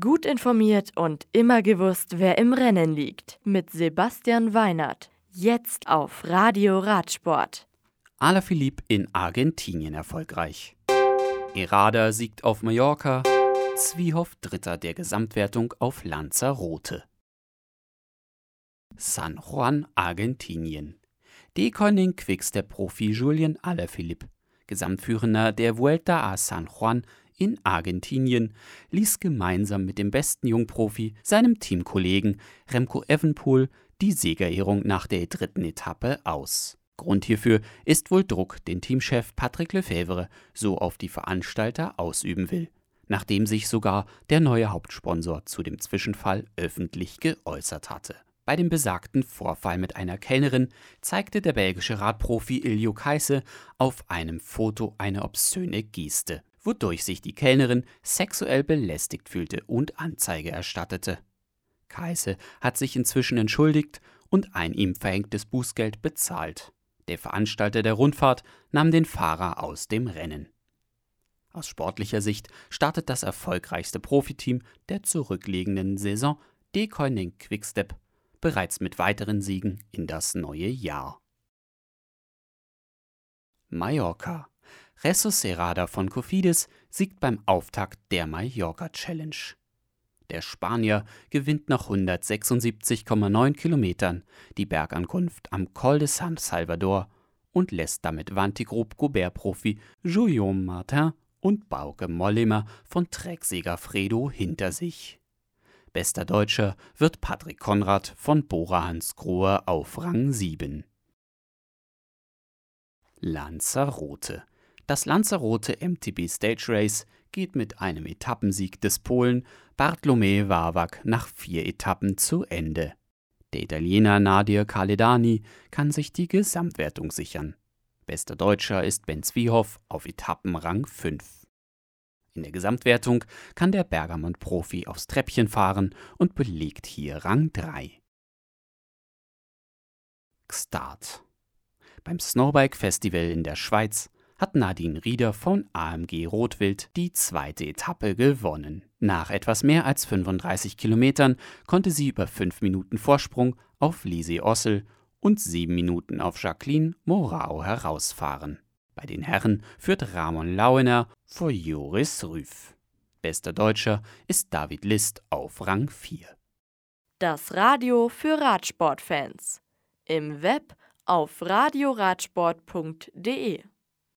Gut informiert und immer gewusst, wer im Rennen liegt. Mit Sebastian Weinert. Jetzt auf Radio Radsport. Alaphilippe in Argentinien erfolgreich. Errada siegt auf Mallorca. Zwiehoff Dritter der Gesamtwertung auf Lanzarote. San Juan, Argentinien. Deconing Quickstep-Profi Julien Alaphilippe, Gesamtführender der Vuelta a San Juan, in Argentinien ließ gemeinsam mit dem besten Jungprofi, seinem Teamkollegen Remco Evenpool, die Siegerehrung nach der dritten Etappe aus. Grund hierfür ist wohl Druck, den Teamchef Patrick Lefebvre so auf die Veranstalter ausüben will, nachdem sich sogar der neue Hauptsponsor zu dem Zwischenfall öffentlich geäußert hatte. Bei dem besagten Vorfall mit einer Kellnerin zeigte der belgische Radprofi Iljo Kaise auf einem Foto eine obszöne Geste wodurch sich die Kellnerin sexuell belästigt fühlte und Anzeige erstattete. Kaise hat sich inzwischen entschuldigt und ein ihm verhängtes Bußgeld bezahlt. Der Veranstalter der Rundfahrt nahm den Fahrer aus dem Rennen. Aus sportlicher Sicht startet das erfolgreichste Profiteam der zurückliegenden Saison, Decoining Quickstep, bereits mit weiteren Siegen in das neue Jahr. Mallorca Jesus Serrada von Cofidis siegt beim Auftakt der Mallorca Challenge. Der Spanier gewinnt nach 176,9 Kilometern die Bergankunft am Col de San Salvador und lässt damit Vantigroup Gobert-Profi Julien Martin und Bauke Mollema von Trecksieger Fredo hinter sich. Bester Deutscher wird Patrick Konrad von Bora Hansgrohe auf Rang 7. Lanzarote das Lanzarote MTB Stage Race geht mit einem Etappensieg des Polen Bartlomew Wawak nach vier Etappen zu Ende. Der Italiener Nadir Kaledani kann sich die Gesamtwertung sichern. Bester Deutscher ist Ben Zwiehoff auf Etappenrang 5. In der Gesamtwertung kann der Bergamont-Profi aufs Treppchen fahren und belegt hier Rang 3. Start. Beim Snowbike Festival in der Schweiz hat Nadine Rieder von AMG Rotwild die zweite Etappe gewonnen. Nach etwas mehr als 35 Kilometern konnte sie über 5 Minuten Vorsprung auf Lisi Ossel und 7 Minuten auf Jacqueline Morao herausfahren. Bei den Herren führt Ramon Lauener vor Joris Rüff. Bester Deutscher ist David List auf Rang 4. Das Radio für Radsportfans. Im Web auf radioradsport.de